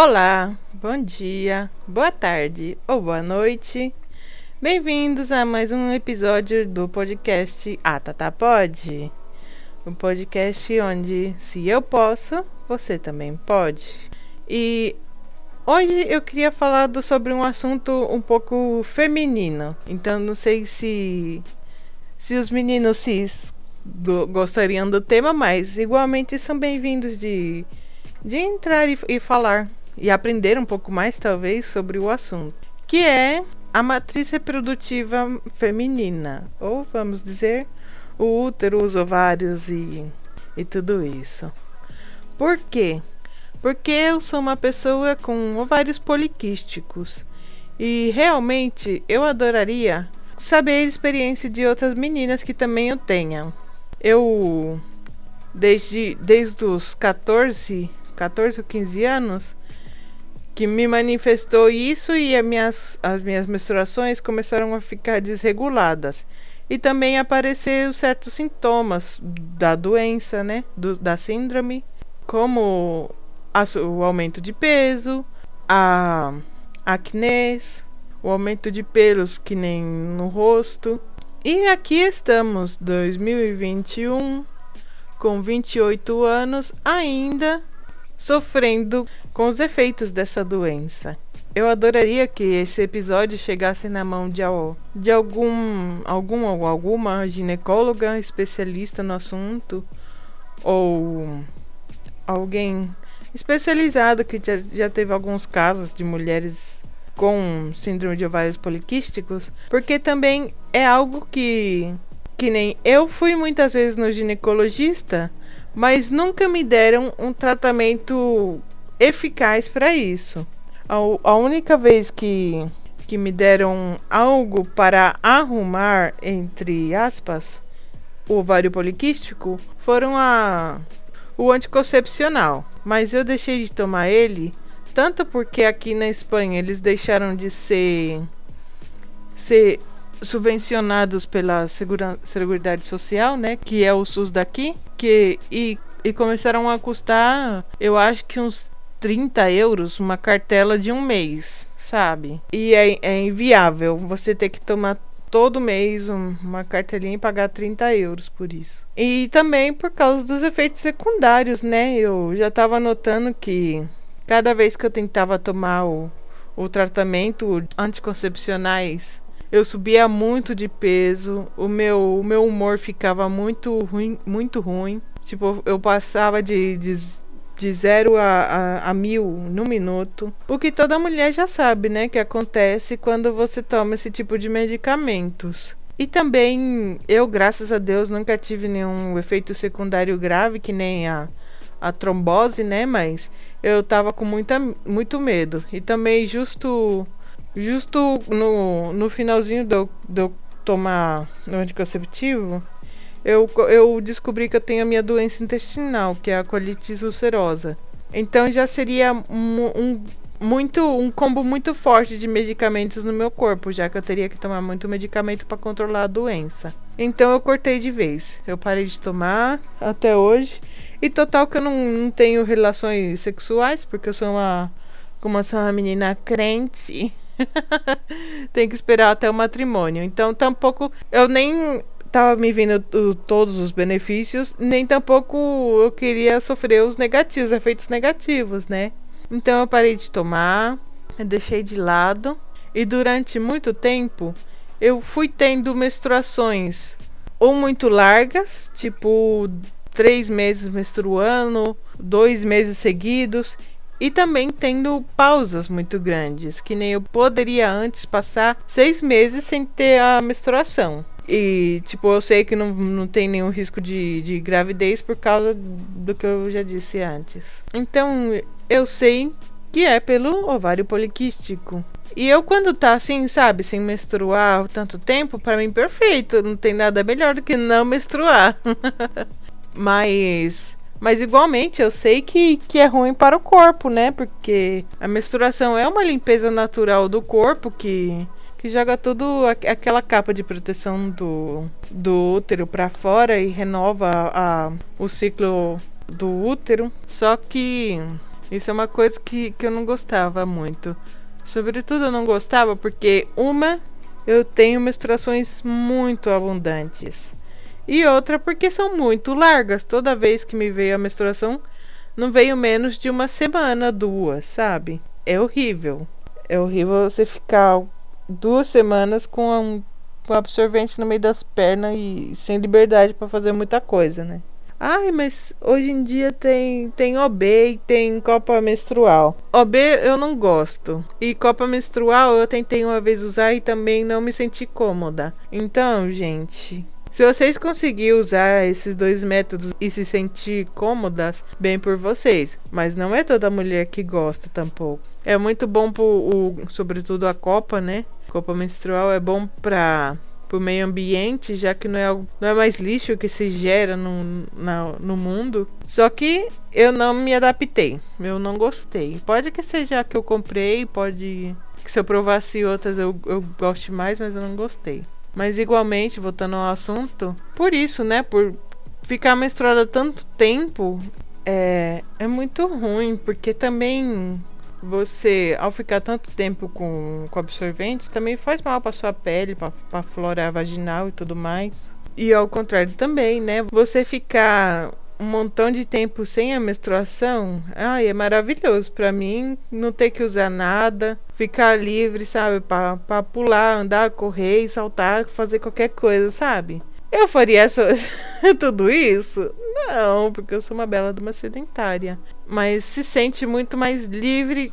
Olá, bom dia, boa tarde ou boa noite. Bem-vindos a mais um episódio do podcast A Tata Pode. Um podcast onde, se eu posso, você também pode. E hoje eu queria falar do, sobre um assunto um pouco feminino. Então, não sei se, se os meninos cis gostariam do tema, mas igualmente são bem-vindos de, de entrar e, e falar e aprender um pouco mais, talvez, sobre o assunto, que é a matriz reprodutiva feminina, ou vamos dizer, o útero, os ovários e, e tudo isso. Por quê? Porque eu sou uma pessoa com ovários poliquísticos e realmente eu adoraria saber a experiência de outras meninas que também o tenham. Eu, desde, desde os 14, 14 ou 15 anos, que me manifestou isso e as minhas, as minhas menstruações começaram a ficar desreguladas. E também apareceram certos sintomas da doença, né? Do, da síndrome, como a, o aumento de peso, a acne, o aumento de pelos que nem no rosto. E aqui estamos, 2021, com 28 anos, ainda sofrendo com os efeitos dessa doença. Eu adoraria que esse episódio chegasse na mão de, de algum, algum ou alguma ginecóloga especialista no assunto ou alguém especializado que já, já teve alguns casos de mulheres com síndrome de ovários poliquísticos, porque também é algo que que nem eu fui muitas vezes no ginecologista mas nunca me deram um tratamento eficaz para isso. A, única vez que, que me deram algo para arrumar, entre aspas, o ovário poliquístico foram a, o anticoncepcional. Mas eu deixei de tomar ele tanto porque aqui na Espanha eles deixaram de ser, ser subvencionados pela Segura, Seguridade Social, né, que é o SUS daqui, que e, e começaram a custar, eu acho que uns 30 euros uma cartela de um mês, sabe? E é, é inviável você ter que tomar todo mês uma cartelinha e pagar 30 euros por isso. E também por causa dos efeitos secundários, né? Eu já estava notando que cada vez que eu tentava tomar o, o tratamento anticoncepcionais eu subia muito de peso, o meu, o meu humor ficava muito ruim, muito ruim. Tipo, eu passava de, de, de zero a, a, a mil no minuto. O que toda mulher já sabe, né? Que acontece quando você toma esse tipo de medicamentos. E também, eu, graças a Deus, nunca tive nenhum efeito secundário grave, que nem a, a trombose, né? Mas eu tava com muita, muito medo. E também, justo Justo no, no finalzinho de eu, de eu tomar o anticonceptivo, eu, eu descobri que eu tenho a minha doença intestinal, que é a colite ulcerosa. Então já seria um, um, muito um combo muito forte de medicamentos no meu corpo, já que eu teria que tomar muito medicamento para controlar a doença. Então eu cortei de vez. Eu parei de tomar até hoje. E total que eu não, não tenho relações sexuais, porque eu sou uma, como eu sou uma menina crente. Tem que esperar até o matrimônio. Então, tampouco. Eu nem tava me vendo todos os benefícios, nem tampouco eu queria sofrer os negativos, efeitos negativos, né? Então eu parei de tomar, deixei de lado e durante muito tempo eu fui tendo menstruações ou muito largas, tipo três meses menstruando, dois meses seguidos, e também tendo pausas muito grandes, que nem eu poderia antes passar seis meses sem ter a menstruação. E, tipo, eu sei que não, não tem nenhum risco de, de gravidez por causa do que eu já disse antes. Então, eu sei que é pelo ovário poliquístico. E eu, quando tá assim, sabe, sem menstruar tanto tempo, para mim, perfeito. Não tem nada melhor do que não menstruar. Mas mas igualmente eu sei que, que é ruim para o corpo, né? Porque a menstruação é uma limpeza natural do corpo que, que joga tudo aquela capa de proteção do, do útero para fora e renova a, o ciclo do útero. Só que Isso é uma coisa que, que eu não gostava muito. Sobretudo eu não gostava porque, uma, eu tenho menstruações muito abundantes. E outra porque são muito largas. Toda vez que me veio a menstruação, não veio menos de uma semana, duas, sabe? É horrível. É horrível você ficar duas semanas com um, com absorvente no meio das pernas e sem liberdade para fazer muita coisa, né? Ai, mas hoje em dia tem, tem OB e tem copa menstrual. OB eu não gosto. E copa menstrual eu tentei uma vez usar e também não me senti cômoda. Então, gente, se vocês conseguirem usar esses dois métodos e se sentir cômodas, bem por vocês. Mas não é toda mulher que gosta tampouco. É muito bom, pro, o, sobretudo a copa, né? Copa menstrual é bom pra pro meio ambiente, já que não é, não é mais lixo que se gera no, na, no mundo. Só que eu não me adaptei, eu não gostei. Pode que seja que eu comprei, pode que se eu provasse outras eu, eu goste mais, mas eu não gostei. Mas igualmente, voltando ao assunto, por isso, né, por ficar menstruada tanto tempo, é, é muito ruim, porque também você, ao ficar tanto tempo com, com absorvente, também faz mal para sua pele, para a flora vaginal e tudo mais. E ao contrário também, né? Você ficar um montão de tempo sem a menstruação, ai, é maravilhoso para mim não ter que usar nada, ficar livre, sabe, para pular, andar, correr, saltar, fazer qualquer coisa, sabe? Eu faria essa, tudo isso? Não, porque eu sou uma bela de uma sedentária. Mas se sente muito mais livre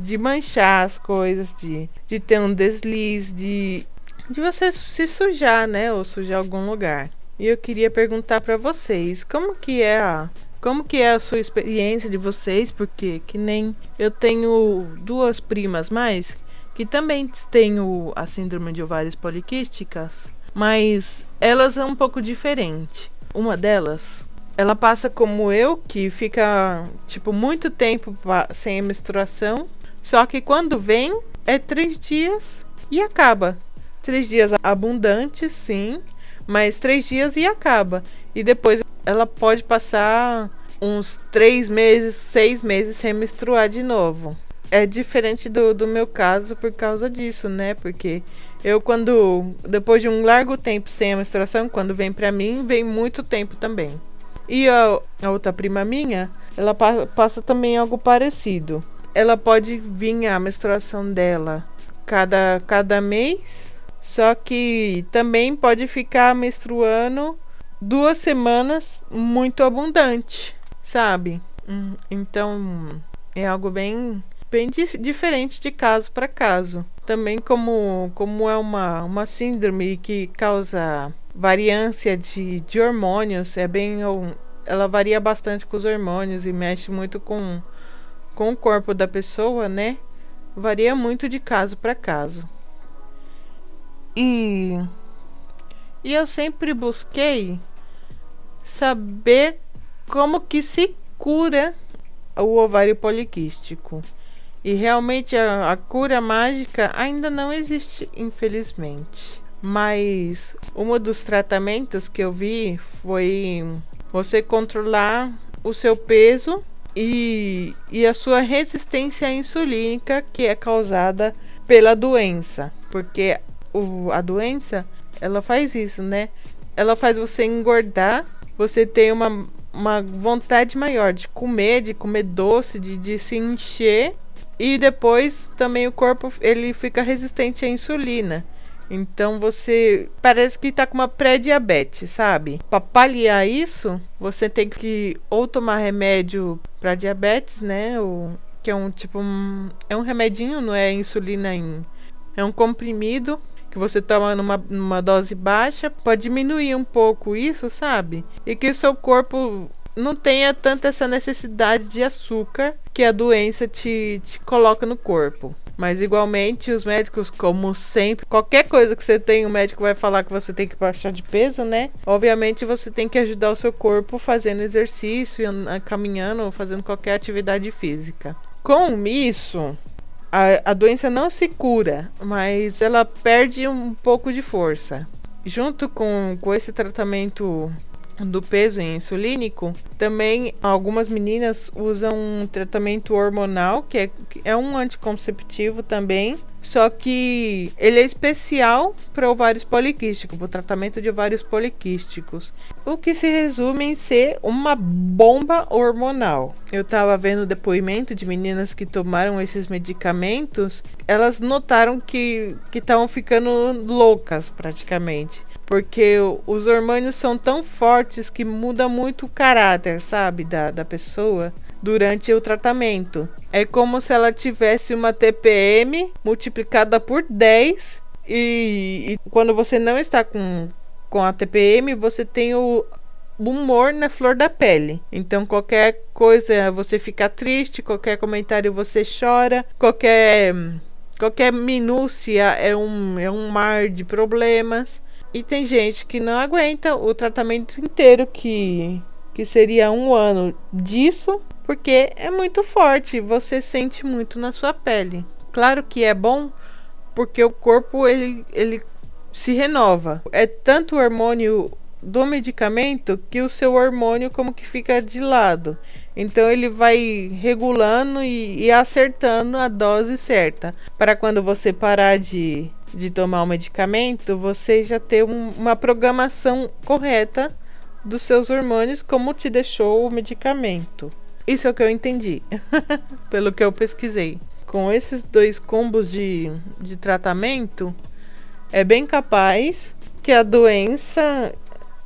de manchar as coisas, de, de ter um deslize, de, de você se sujar, né? Ou sujar algum lugar. E eu queria perguntar para vocês, como que é a como que é a sua experiência de vocês? Porque que nem eu tenho duas primas mais que também têm a síndrome de ovários poliquísticas mas elas são um pouco diferentes. Uma delas, ela passa como eu, que fica tipo muito tempo sem a menstruação, só que quando vem é três dias e acaba. Três dias abundantes, sim, mas três dias e acaba. E depois ela pode passar uns três meses, seis meses sem menstruar de novo é diferente do, do meu caso por causa disso, né? Porque eu, quando. Depois de um largo tempo sem a menstruação, quando vem pra mim, vem muito tempo também. E a, a outra prima minha, ela pa passa também algo parecido. Ela pode vir a menstruação dela cada, cada mês, só que também pode ficar menstruando duas semanas muito abundante, sabe? Hum, então é algo bem bem di diferente de caso para caso. Também como, como é uma, uma síndrome que causa variância de, de hormônios, é bem ela varia bastante com os hormônios e mexe muito com, com o corpo da pessoa, né? Varia muito de caso para caso. E, e eu sempre busquei saber como que se cura o ovário poliquístico. E realmente a, a cura mágica ainda não existe, infelizmente. Mas um dos tratamentos que eu vi foi você controlar o seu peso e, e a sua resistência insulínica que é causada pela doença. Porque o, a doença, ela faz isso, né? Ela faz você engordar, você tem uma, uma vontade maior de comer, de comer doce, de, de se encher e depois também o corpo ele fica resistente à insulina. Então você parece que está com uma pré-diabetes, sabe? Para paliar isso, você tem que ou tomar remédio para diabetes, né? Ou, que é um tipo um, é um remedinho, não é insulina em é um comprimido que você toma numa, numa dose baixa, pode diminuir um pouco isso, sabe? E que o seu corpo não tenha tanta essa necessidade de açúcar que a doença te, te coloca no corpo. Mas igualmente os médicos, como sempre, qualquer coisa que você tem, o médico vai falar que você tem que baixar de peso, né? Obviamente você tem que ajudar o seu corpo fazendo exercício, caminhando fazendo qualquer atividade física. Com isso, a, a doença não se cura, mas ela perde um pouco de força. Junto com, com esse tratamento do peso insulínico, também algumas meninas usam um tratamento hormonal, que é, é um anticonceptivo também, só que ele é especial para ovários poliquísticos, para o tratamento de ovários poliquísticos. O que se resume em ser uma bomba hormonal. Eu estava vendo depoimento de meninas que tomaram esses medicamentos, elas notaram que estavam ficando loucas praticamente porque os hormônios são tão fortes que muda muito o caráter, sabe, da, da pessoa durante o tratamento. É como se ela tivesse uma TPM multiplicada por 10 e, e quando você não está com, com a TPM, você tem o humor na flor da pele. Então qualquer coisa você fica triste, qualquer comentário você chora, qualquer qualquer minúcia é um, é um mar de problemas. E tem gente que não aguenta o tratamento inteiro, que, que seria um ano disso, porque é muito forte, você sente muito na sua pele. Claro que é bom, porque o corpo ele, ele se renova. É tanto o hormônio do medicamento que o seu hormônio como que fica de lado. Então ele vai regulando e, e acertando a dose certa para quando você parar de de tomar o medicamento, você já ter um, uma programação correta dos seus hormônios, como te deixou o medicamento. Isso é o que eu entendi, pelo que eu pesquisei. Com esses dois combos de, de tratamento, é bem capaz que a doença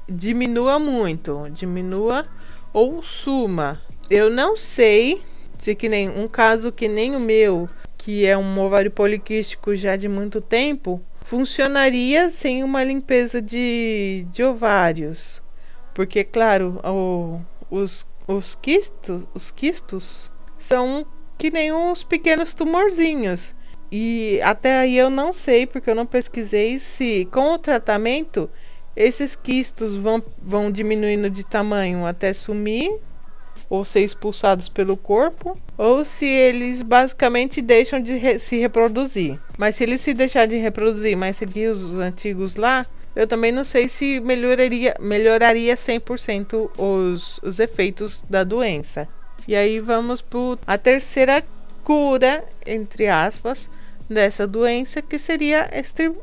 diminua muito, diminua ou suma. Eu não sei se que nem um caso que nem o meu que é um ovário poliquístico já de muito tempo, funcionaria sem uma limpeza de, de ovários. Porque, claro, o, os, os, quistos, os quistos são que nem uns pequenos tumorzinhos. E até aí eu não sei, porque eu não pesquisei, se com o tratamento esses quistos vão, vão diminuindo de tamanho até sumir ou ser expulsados pelo corpo, ou se eles basicamente deixam de re se reproduzir. Mas se eles se deixarem de reproduzir, mas seguir os antigos lá, eu também não sei se melhoraria, melhoraria 100% os, os efeitos da doença. E aí vamos para a terceira cura, entre aspas, dessa doença, que seria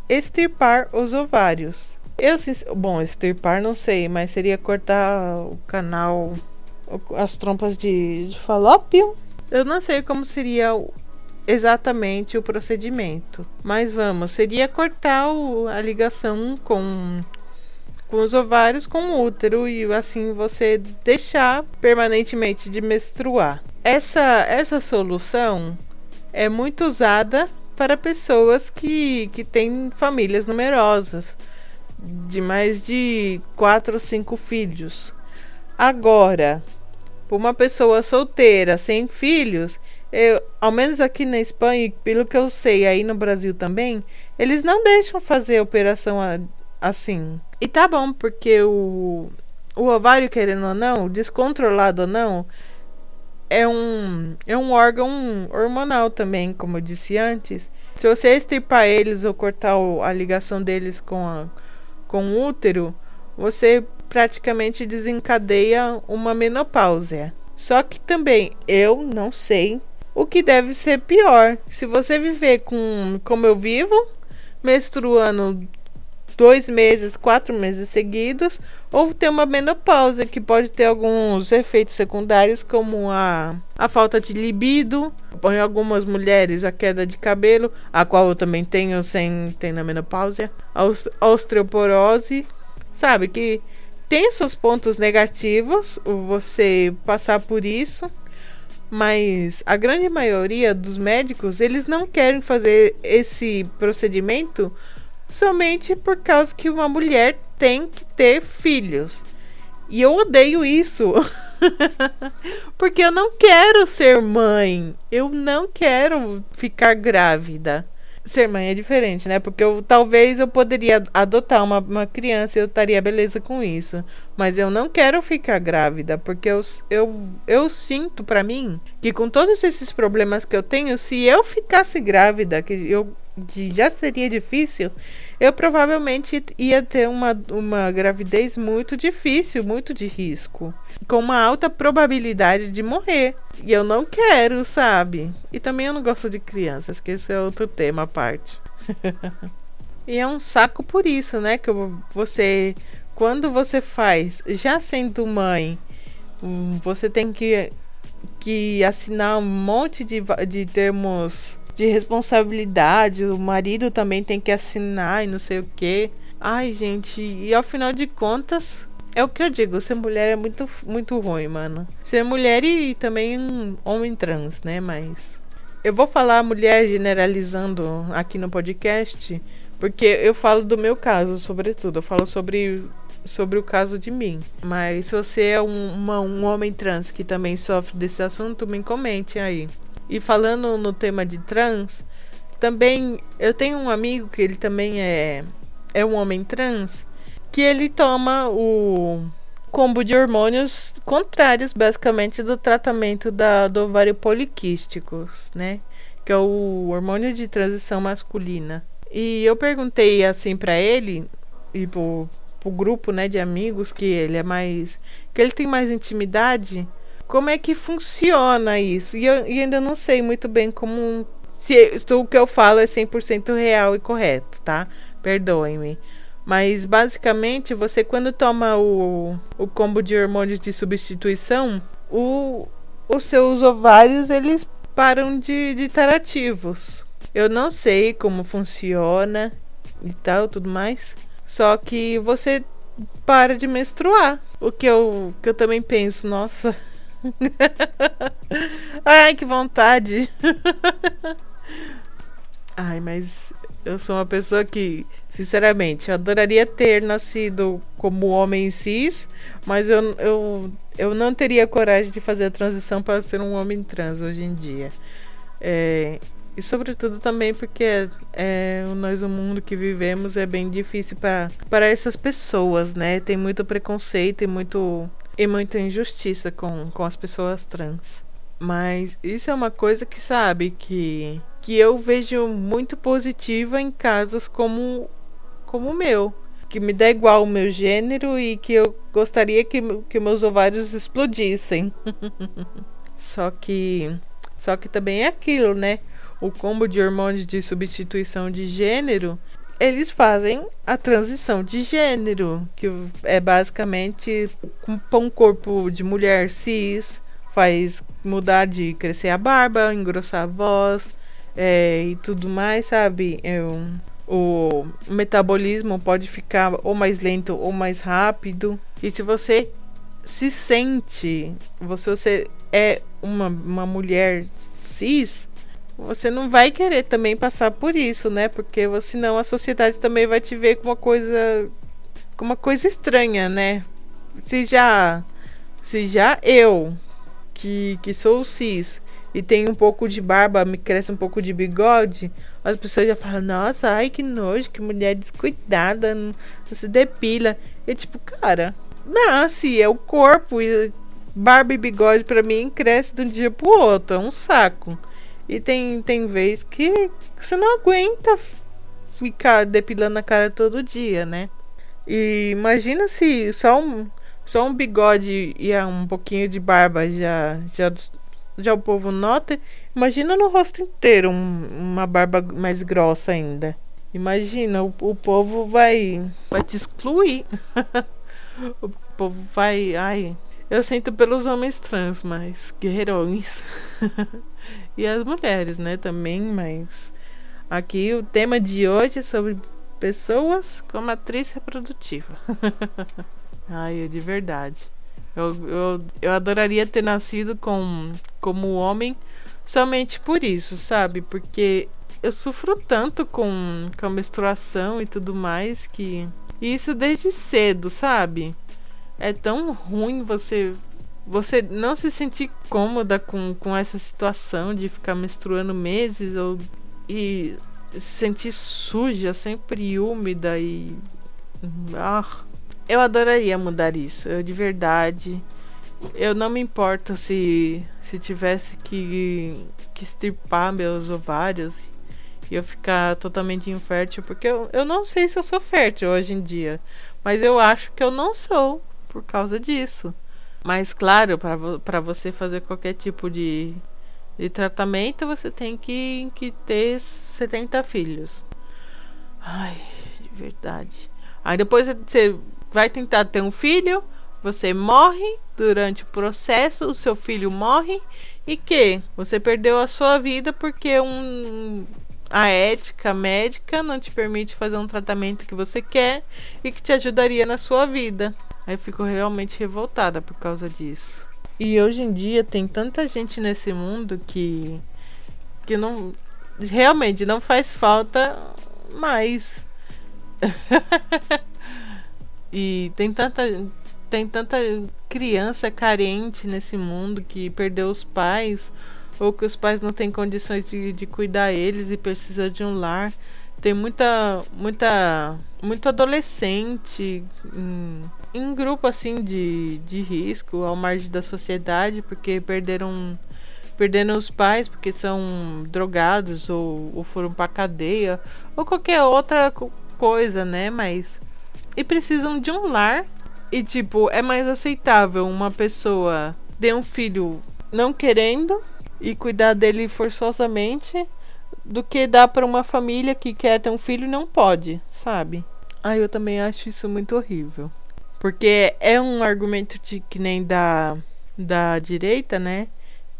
extirpar os ovários. Eu, bom, extirpar não sei, mas seria cortar o canal as trompas de, de falópio. Eu não sei como seria exatamente o procedimento, mas vamos, seria cortar o, a ligação com com os ovários com o útero e assim você deixar permanentemente de menstruar. Essa essa solução é muito usada para pessoas que, que têm famílias numerosas, de mais de quatro ou cinco filhos. Agora, por uma pessoa solteira, sem filhos, eu, ao menos aqui na Espanha, pelo que eu sei, aí no Brasil também, eles não deixam fazer operação assim. E tá bom, porque o, o ovário, querendo ou não, descontrolado ou não, é um, é um órgão hormonal também, como eu disse antes. Se você extirpar eles ou cortar a ligação deles com, a, com o útero, você praticamente desencadeia uma menopausia. Só que também eu não sei o que deve ser pior. Se você viver com como eu vivo, menstruando dois meses, quatro meses seguidos, ou ter uma menopausa que pode ter alguns efeitos secundários, como a, a falta de libido, em algumas mulheres a queda de cabelo, a qual eu também tenho sem ter na menopausa, a osteoporose, sabe que tem seus pontos negativos você passar por isso, mas a grande maioria dos médicos eles não querem fazer esse procedimento somente por causa que uma mulher tem que ter filhos. E eu odeio isso. Porque eu não quero ser mãe. Eu não quero ficar grávida ser mãe é diferente, né? Porque eu, talvez eu poderia adotar uma, uma criança e eu estaria beleza com isso. Mas eu não quero ficar grávida, porque eu, eu, eu sinto para mim que com todos esses problemas que eu tenho, se eu ficasse grávida, que eu já seria difícil, eu provavelmente ia ter uma, uma gravidez muito difícil, muito de risco, com uma alta probabilidade de morrer. E eu não quero, sabe? E também eu não gosto de crianças, que esse é outro tema à parte. e é um saco por isso, né? Que você, quando você faz, já sendo mãe, hum, você tem que, que assinar um monte de, de termos de responsabilidade. O marido também tem que assinar e não sei o que. Ai, gente, e ao final de contas, é o que eu digo, ser mulher é muito, muito ruim, mano. Ser mulher e também um homem trans, né? Mas. Eu vou falar mulher generalizando aqui no podcast, porque eu falo do meu caso, sobretudo. Eu falo sobre, sobre o caso de mim. Mas se você é um, uma, um homem trans que também sofre desse assunto, me comente aí. E falando no tema de trans, também eu tenho um amigo que ele também é, é um homem trans, que ele toma o combo de hormônios contrários, basicamente, do tratamento da, do ovário poliquísticos, né? Que é o hormônio de transição masculina. E eu perguntei assim para ele e pro, pro grupo, né, de amigos que ele é mais que ele tem mais intimidade como é que funciona isso? E eu e ainda não sei muito bem como. Se, se o que eu falo é 100% real e correto, tá? Perdoem-me. Mas basicamente, você quando toma o, o combo de hormônios de substituição, o, os seus ovários eles param de, de estar ativos. Eu não sei como funciona e tal, tudo mais. Só que você para de menstruar. O que eu, que eu também penso, nossa, Ai, que vontade. Ai, mas eu sou uma pessoa que, sinceramente, eu adoraria ter nascido como homem cis, mas eu, eu, eu não teria coragem de fazer a transição para ser um homem trans hoje em dia. É, e sobretudo também porque é, nós o mundo que vivemos é bem difícil para essas pessoas, né? Tem muito preconceito e muito e muita injustiça com, com as pessoas trans. Mas isso é uma coisa que sabe que que eu vejo muito positiva em casos como como o meu, que me dá igual o meu gênero e que eu gostaria que, que meus ovários explodissem. só que só que também é aquilo, né? O combo de hormônios de substituição de gênero eles fazem a transição de gênero, que é basicamente com um corpo de mulher cis, faz mudar de crescer a barba, engrossar a voz é, e tudo mais, sabe? É um, o metabolismo pode ficar ou mais lento ou mais rápido. E se você se sente, você, você é uma, uma mulher cis, você não vai querer também passar por isso, né? Porque senão a sociedade também vai te ver com uma coisa com uma coisa estranha, né? Se já se já eu que que sou cis e tenho um pouco de barba, me cresce um pouco de bigode, as pessoas já falam: "Nossa, ai que nojo, que mulher descuidada, não, não se depila". E tipo, cara, nasce, é o corpo e barba e bigode para mim cresce de um dia pro outro, é um saco. E tem, tem vez que você não aguenta ficar depilando a cara todo dia, né? E imagina se só um, só um bigode e um pouquinho de barba já, já, já o povo nota. Imagina no rosto inteiro um, uma barba mais grossa ainda. Imagina, o, o povo vai, vai te excluir. o povo vai. Ai, eu sinto pelos homens trans, mas guerreirões. e as mulheres, né, também, mas aqui o tema de hoje é sobre pessoas com matriz reprodutiva. Ai, de verdade. Eu, eu, eu adoraria ter nascido com, como homem somente por isso, sabe? Porque eu sofro tanto com, com a menstruação e tudo mais que. E isso desde cedo, sabe? É tão ruim você você não se sentir cômoda com, com essa situação de ficar menstruando meses ou e se sentir suja, sempre úmida e ah, eu adoraria mudar isso, eu de verdade. Eu não me importo se se tivesse que que extirpar meus ovários e eu ficar totalmente infértil, porque eu, eu não sei se eu sou fértil hoje em dia, mas eu acho que eu não sou por causa disso. Mas claro, para você fazer qualquer tipo de, de tratamento, você tem que, que ter 70 filhos. Ai, de verdade. Aí depois você vai tentar ter um filho, você morre durante o processo, o seu filho morre e que você perdeu a sua vida porque um a ética médica não te permite fazer um tratamento que você quer e que te ajudaria na sua vida. Aí fico realmente revoltada por causa disso. E hoje em dia tem tanta gente nesse mundo que que não realmente não faz falta mais. e tem tanta tem tanta criança carente nesse mundo que perdeu os pais ou que os pais não têm condições de, de cuidar eles e precisa de um lar. Tem muita muita muito adolescente em, em grupo assim de, de risco ao margem da sociedade porque perderam perderam os pais porque são drogados ou, ou foram para cadeia ou qualquer outra coisa, né? Mas e precisam de um lar e tipo é mais aceitável uma pessoa ter um filho não querendo e cuidar dele forçosamente do que dar para uma família que quer ter um filho e não pode, sabe? Ah, eu também acho isso muito horrível. Porque é um argumento de, que nem da, da direita, né?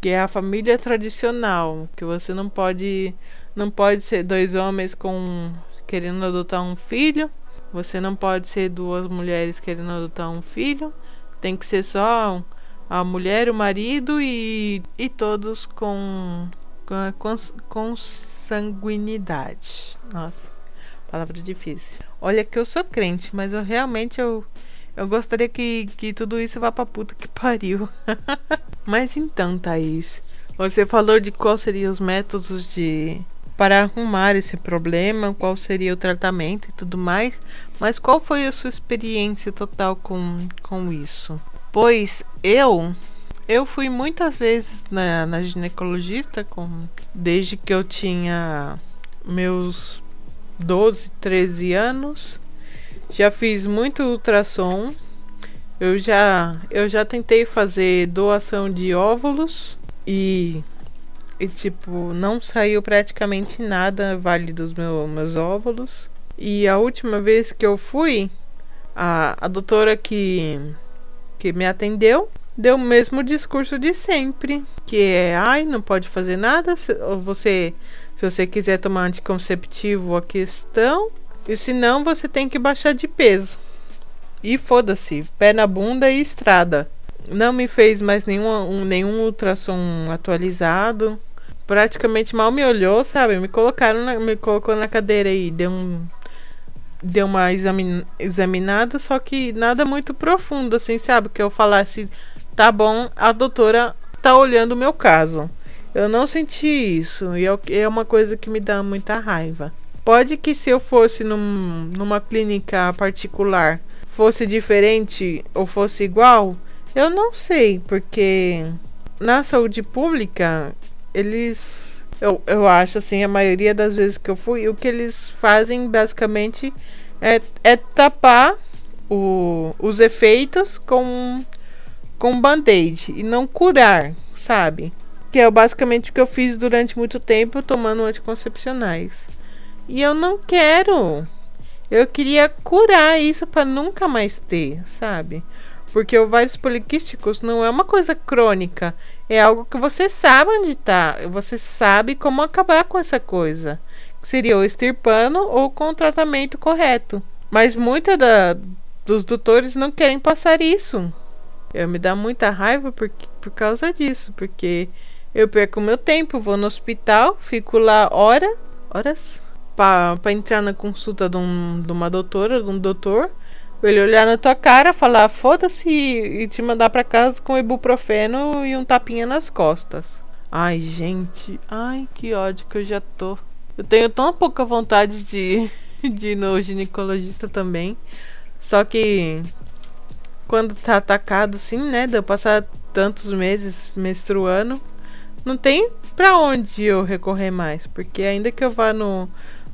Que é a família tradicional, que você não pode não pode ser dois homens com querendo adotar um filho, você não pode ser duas mulheres querendo adotar um filho, tem que ser só a mulher, o marido e, e todos com, com, com sanguinidade. Nossa, palavra difícil. Olha que eu sou crente, mas eu realmente eu, eu gostaria que, que tudo isso vá pra puta que pariu. mas então, Thaís, você falou de quais seriam os métodos de para arrumar esse problema, qual seria o tratamento e tudo mais, mas qual foi a sua experiência total com, com isso? Pois eu eu fui muitas vezes na, na ginecologista com, desde que eu tinha meus 12, 13 anos. Já fiz muito ultrassom. Eu já, eu já tentei fazer doação de óvulos e, e tipo, não saiu praticamente nada válido dos meu, meus óvulos. E a última vez que eu fui, a, a doutora que que me atendeu deu o mesmo discurso de sempre, que é, ai, não pode fazer nada, se você se você quiser tomar anticonceptivo, a questão, e se não, você tem que baixar de peso. E foda-se, pé na bunda e estrada. Não me fez mais nenhum, um, nenhum ultrassom atualizado. Praticamente mal me olhou, sabe? Me colocaram na, me colocou na cadeira e deu um deu uma examin, examinada, só que nada muito profundo, assim, sabe? Que eu falasse, tá bom, a doutora tá olhando o meu caso. Eu não senti isso, e é, é uma coisa que me dá muita raiva. Pode que se eu fosse num, numa clínica particular fosse diferente ou fosse igual, eu não sei, porque na saúde pública eles eu, eu acho assim, a maioria das vezes que eu fui, o que eles fazem basicamente é, é tapar o, os efeitos com, com band-aid e não curar, sabe? Que é basicamente o que eu fiz durante muito tempo tomando anticoncepcionais. E eu não quero. Eu queria curar isso para nunca mais ter, sabe? Porque ovários poliquísticos não é uma coisa crônica. É algo que você sabe onde está. Você sabe como acabar com essa coisa. Que seria ou extirpando ou com o tratamento correto. Mas muitos dos doutores não querem passar isso. Eu me dá muita raiva por, por causa disso. Porque eu perco meu tempo, vou no hospital, fico lá hora, horas para entrar na consulta de, um, de uma doutora, de um doutor ele olhar na tua cara, falar foda-se e te mandar para casa com ibuprofeno e um tapinha nas costas. Ai, gente, ai, que ódio que eu já tô. Eu tenho tão pouca vontade de, de ir no ginecologista também. Só que quando tá atacado assim, né? De eu passar tantos meses menstruando, não tem para onde eu recorrer mais? Porque ainda que eu vá no,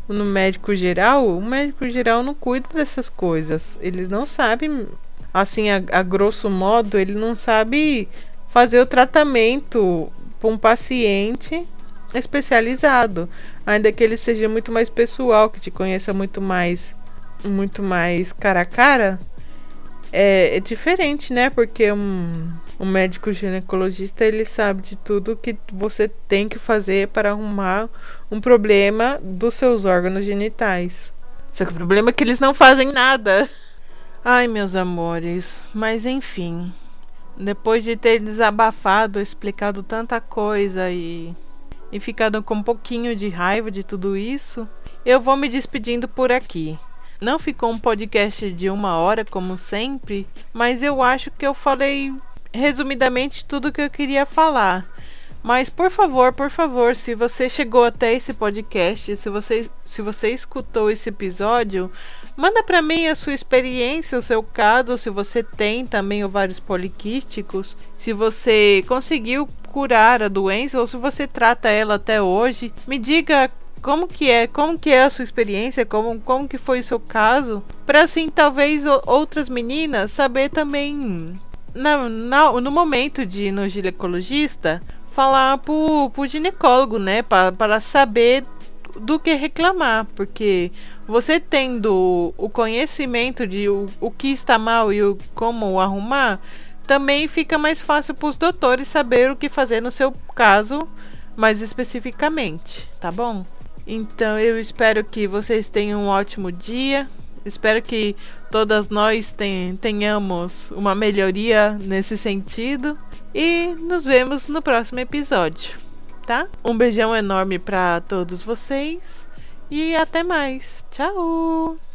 no médico geral, o médico geral não cuida dessas coisas. Eles não sabem, assim, a, a grosso modo, ele não sabe fazer o tratamento para um paciente especializado, ainda que ele seja muito mais pessoal, que te conheça muito mais, muito mais cara a cara, é, é diferente, né? Porque um, um médico ginecologista ele sabe de tudo que você tem que fazer para arrumar um problema dos seus órgãos genitais. Só que o problema é que eles não fazem nada. Ai, meus amores, mas enfim. Depois de ter desabafado, explicado tanta coisa e, e ficado com um pouquinho de raiva de tudo isso, eu vou me despedindo por aqui. Não ficou um podcast de uma hora, como sempre, mas eu acho que eu falei resumidamente tudo que eu queria falar. Mas por favor, por favor, se você chegou até esse podcast, se você, se você escutou esse episódio, manda para mim a sua experiência, o seu caso, se você tem também ovários poliquísticos, se você conseguiu curar a doença ou se você trata ela até hoje. Me diga como que é, como que é a sua experiência, como, como que foi o seu caso, para assim talvez outras meninas saber também na, na, no momento de ir no ginecologista falar pro, pro ginecólogo, né? Para saber do que reclamar, porque você tendo o conhecimento de o, o que está mal e o, como arrumar, também fica mais fácil para os doutores saber o que fazer no seu caso, mais especificamente, tá bom? Então eu espero que vocês tenham um ótimo dia. Espero que todas nós tenhamos uma melhoria nesse sentido. E nos vemos no próximo episódio, tá? Um beijão enorme para todos vocês e até mais. Tchau!